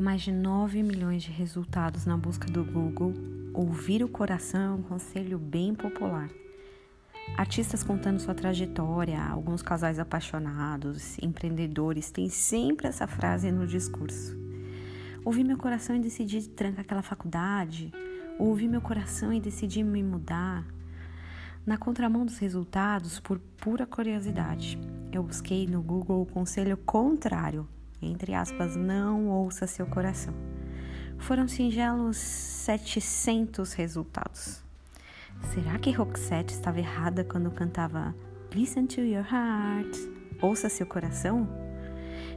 mais de 9 milhões de resultados na busca do Google, ouvir o coração é um conselho bem popular. Artistas contando sua trajetória, alguns casais apaixonados, empreendedores têm sempre essa frase no discurso. Ouvi meu coração e decidi trancar aquela faculdade. Ouvi meu coração e decidi me mudar. Na contramão dos resultados, por pura curiosidade, eu busquei no Google o conselho contrário, entre aspas, não ouça seu coração. Foram singelos 700 resultados. Será que Roxette estava errada quando cantava Listen to your heart, ouça seu coração?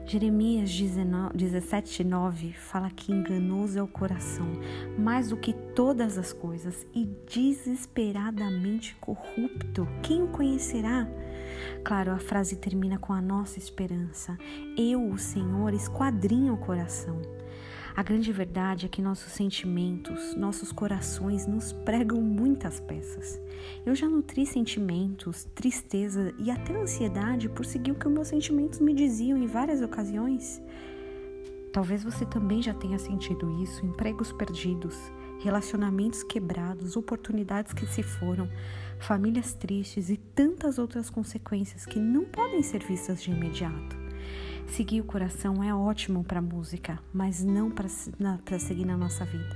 Jeremias 17,9 fala que enganoso é o coração, mais do que todas as coisas, e desesperadamente corrupto. Quem o conhecerá? Claro, a frase termina com a nossa esperança. Eu, o Senhor, esquadrinho o coração. A grande verdade é que nossos sentimentos, nossos corações nos pregam muitas peças. Eu já nutri sentimentos, tristeza e até ansiedade por seguir o que meus sentimentos me diziam em várias ocasiões. Talvez você também já tenha sentido isso: empregos perdidos, relacionamentos quebrados, oportunidades que se foram, famílias tristes e tantas outras consequências que não podem ser vistas de imediato. Seguir o coração é ótimo para a música, mas não para seguir na nossa vida.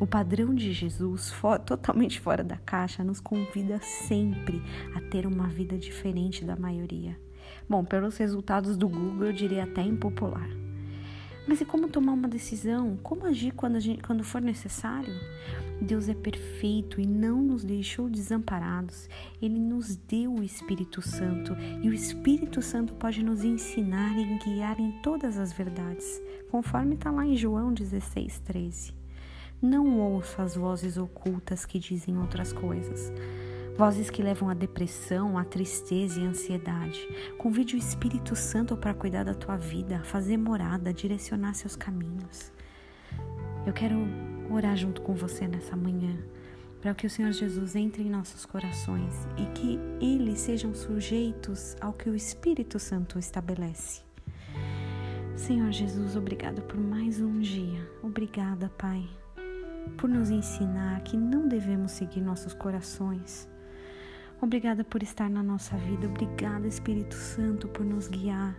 O padrão de Jesus, for, totalmente fora da caixa, nos convida sempre a ter uma vida diferente da maioria. Bom, pelos resultados do Google, eu diria até impopular. Mas e como tomar uma decisão? Como agir quando, gente, quando for necessário? Deus é perfeito e não nos deixou desamparados. Ele nos deu o Espírito Santo e o Espírito Santo pode nos ensinar e guiar em todas as verdades, conforme está lá em João 16, 13. Não ouça as vozes ocultas que dizem outras coisas vozes que levam à depressão, à tristeza e à ansiedade. Convide o Espírito Santo para cuidar da tua vida, fazer morada, direcionar seus caminhos. Eu quero orar junto com você nessa manhã, para que o Senhor Jesus entre em nossos corações e que eles sejam sujeitos ao que o Espírito Santo estabelece. Senhor Jesus, obrigada por mais um dia. Obrigada, Pai, por nos ensinar que não devemos seguir nossos corações, Obrigada por estar na nossa vida. Obrigada, Espírito Santo, por nos guiar.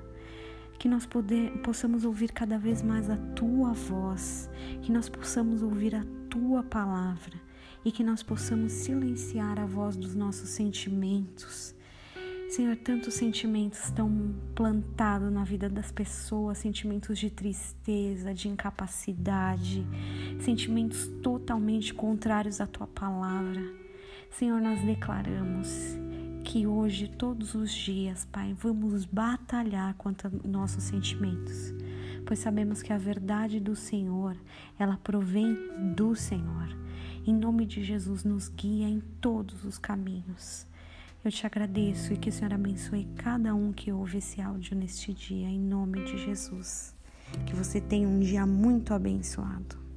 Que nós poder, possamos ouvir cada vez mais a tua voz, que nós possamos ouvir a tua palavra e que nós possamos silenciar a voz dos nossos sentimentos. Senhor, tantos sentimentos estão plantados na vida das pessoas, sentimentos de tristeza, de incapacidade, sentimentos totalmente contrários à tua palavra. Senhor, nós declaramos que hoje, todos os dias, Pai, vamos batalhar contra nossos sentimentos, pois sabemos que a verdade do Senhor, ela provém do Senhor. Em nome de Jesus, nos guia em todos os caminhos. Eu te agradeço e que o Senhor abençoe cada um que ouve esse áudio neste dia, em nome de Jesus. Que você tenha um dia muito abençoado.